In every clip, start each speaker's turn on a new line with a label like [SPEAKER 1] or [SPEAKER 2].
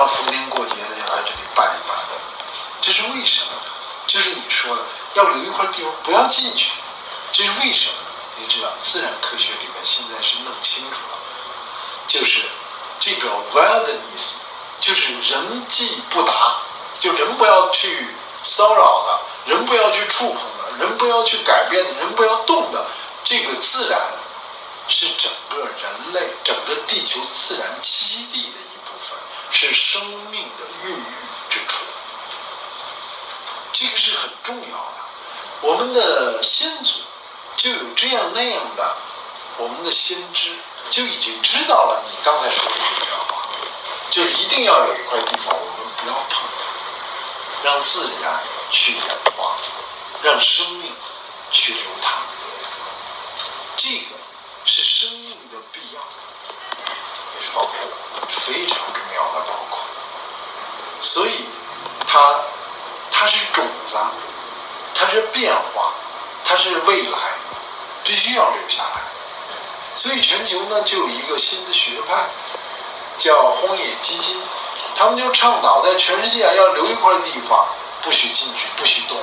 [SPEAKER 1] 要逢年过节的要在这里拜一办，这是为什么？就是你说的要留一块地方不要进去，这是为什么？你知道自然科学里面现在是弄清楚了，就是这个 wilderness，就是人迹不达，就人不要去骚扰的，人不要去触碰的，人不要去改变的，人不要动的，这个自然是整个人类整个地球自然栖息地的一部分，是生命的孕育之处。这个是很重要的。我们的先祖就有这样那样的，我们的先知就已经知道了你刚才说的这句话，就一定要有一块地方我们不要碰它，让自然去演化，让生命去流淌。这个是生命的必要，也是保护，非常重要的保护。所以它它是种子，它是变化，它是未来，必须要留下来。所以全球呢就有一个新的学派，叫荒野基金，他们就倡导在全世界要留一块地方，不许进去，不许动。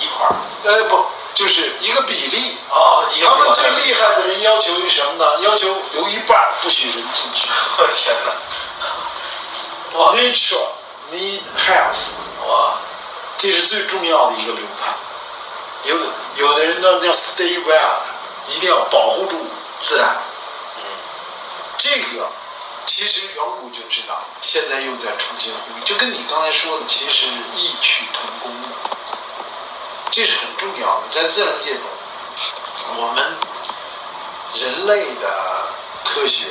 [SPEAKER 2] 一块儿
[SPEAKER 1] 呃，不，就是一个比例。
[SPEAKER 2] 哦，
[SPEAKER 1] 他们最厉害的人要求是什么呢？要求留一半，不许人进去。
[SPEAKER 2] 我天哪！哇
[SPEAKER 1] Nature need health，
[SPEAKER 2] 哇，
[SPEAKER 1] 这是最重要的一个流派。有有的人呢要 stay well，一定要保护住自然。
[SPEAKER 2] 嗯，
[SPEAKER 1] 这个其实远古就知道，现在又在重新呼吁，就跟你刚才说的，其实异曲同工的。这是很重要的，在自然界中，我们人类的科学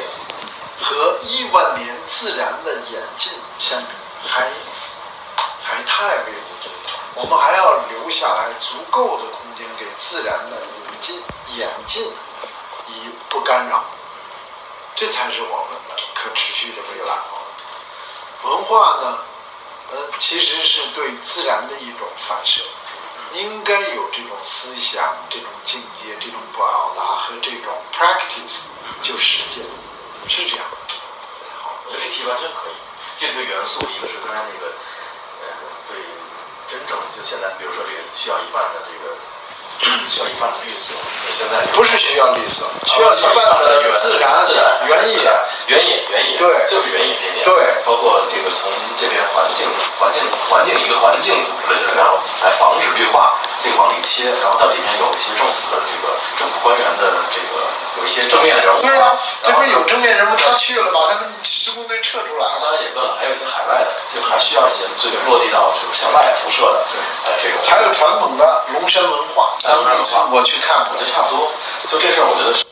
[SPEAKER 1] 和亿万年自然的演进相比，还还太微不足道。我们还要留下来足够的空间给自然的引进、演进，以不干扰。这才是我们的可持续的未来。文化呢，呃，其实是对自然的一种反射，应该有这种思想、这种境界、这种表达和这种 practice 就实践，是这样。
[SPEAKER 2] 完全可以。这个元素，一个是刚才那个，呃，对，真正就现在，比如说这个需要一半的这个，需要一半的绿色，就现在就
[SPEAKER 1] 不是需要绿色，需要一半的自然、
[SPEAKER 2] 自然
[SPEAKER 1] 原野。
[SPEAKER 2] 原野原野，
[SPEAKER 1] 对
[SPEAKER 2] 就是原野边界，
[SPEAKER 1] 对
[SPEAKER 2] 包括这个从这边环境环境环境一个环境组织的，然后来防止绿化，这个往里切，然后到里面有一些政府的这个政府官员的这个有一些正面人物，
[SPEAKER 1] 对啊，这不是有正面人物，他去了，把他们施工队撤出来了。
[SPEAKER 2] 当然也问了，还有一些海外的，就还需要一些最落地到就是向外辐射的，呃，这种。
[SPEAKER 1] 还有传统的龙山文化，
[SPEAKER 2] 当然
[SPEAKER 1] 我去看过
[SPEAKER 2] 我觉得。差不多。就这事儿，我觉得是。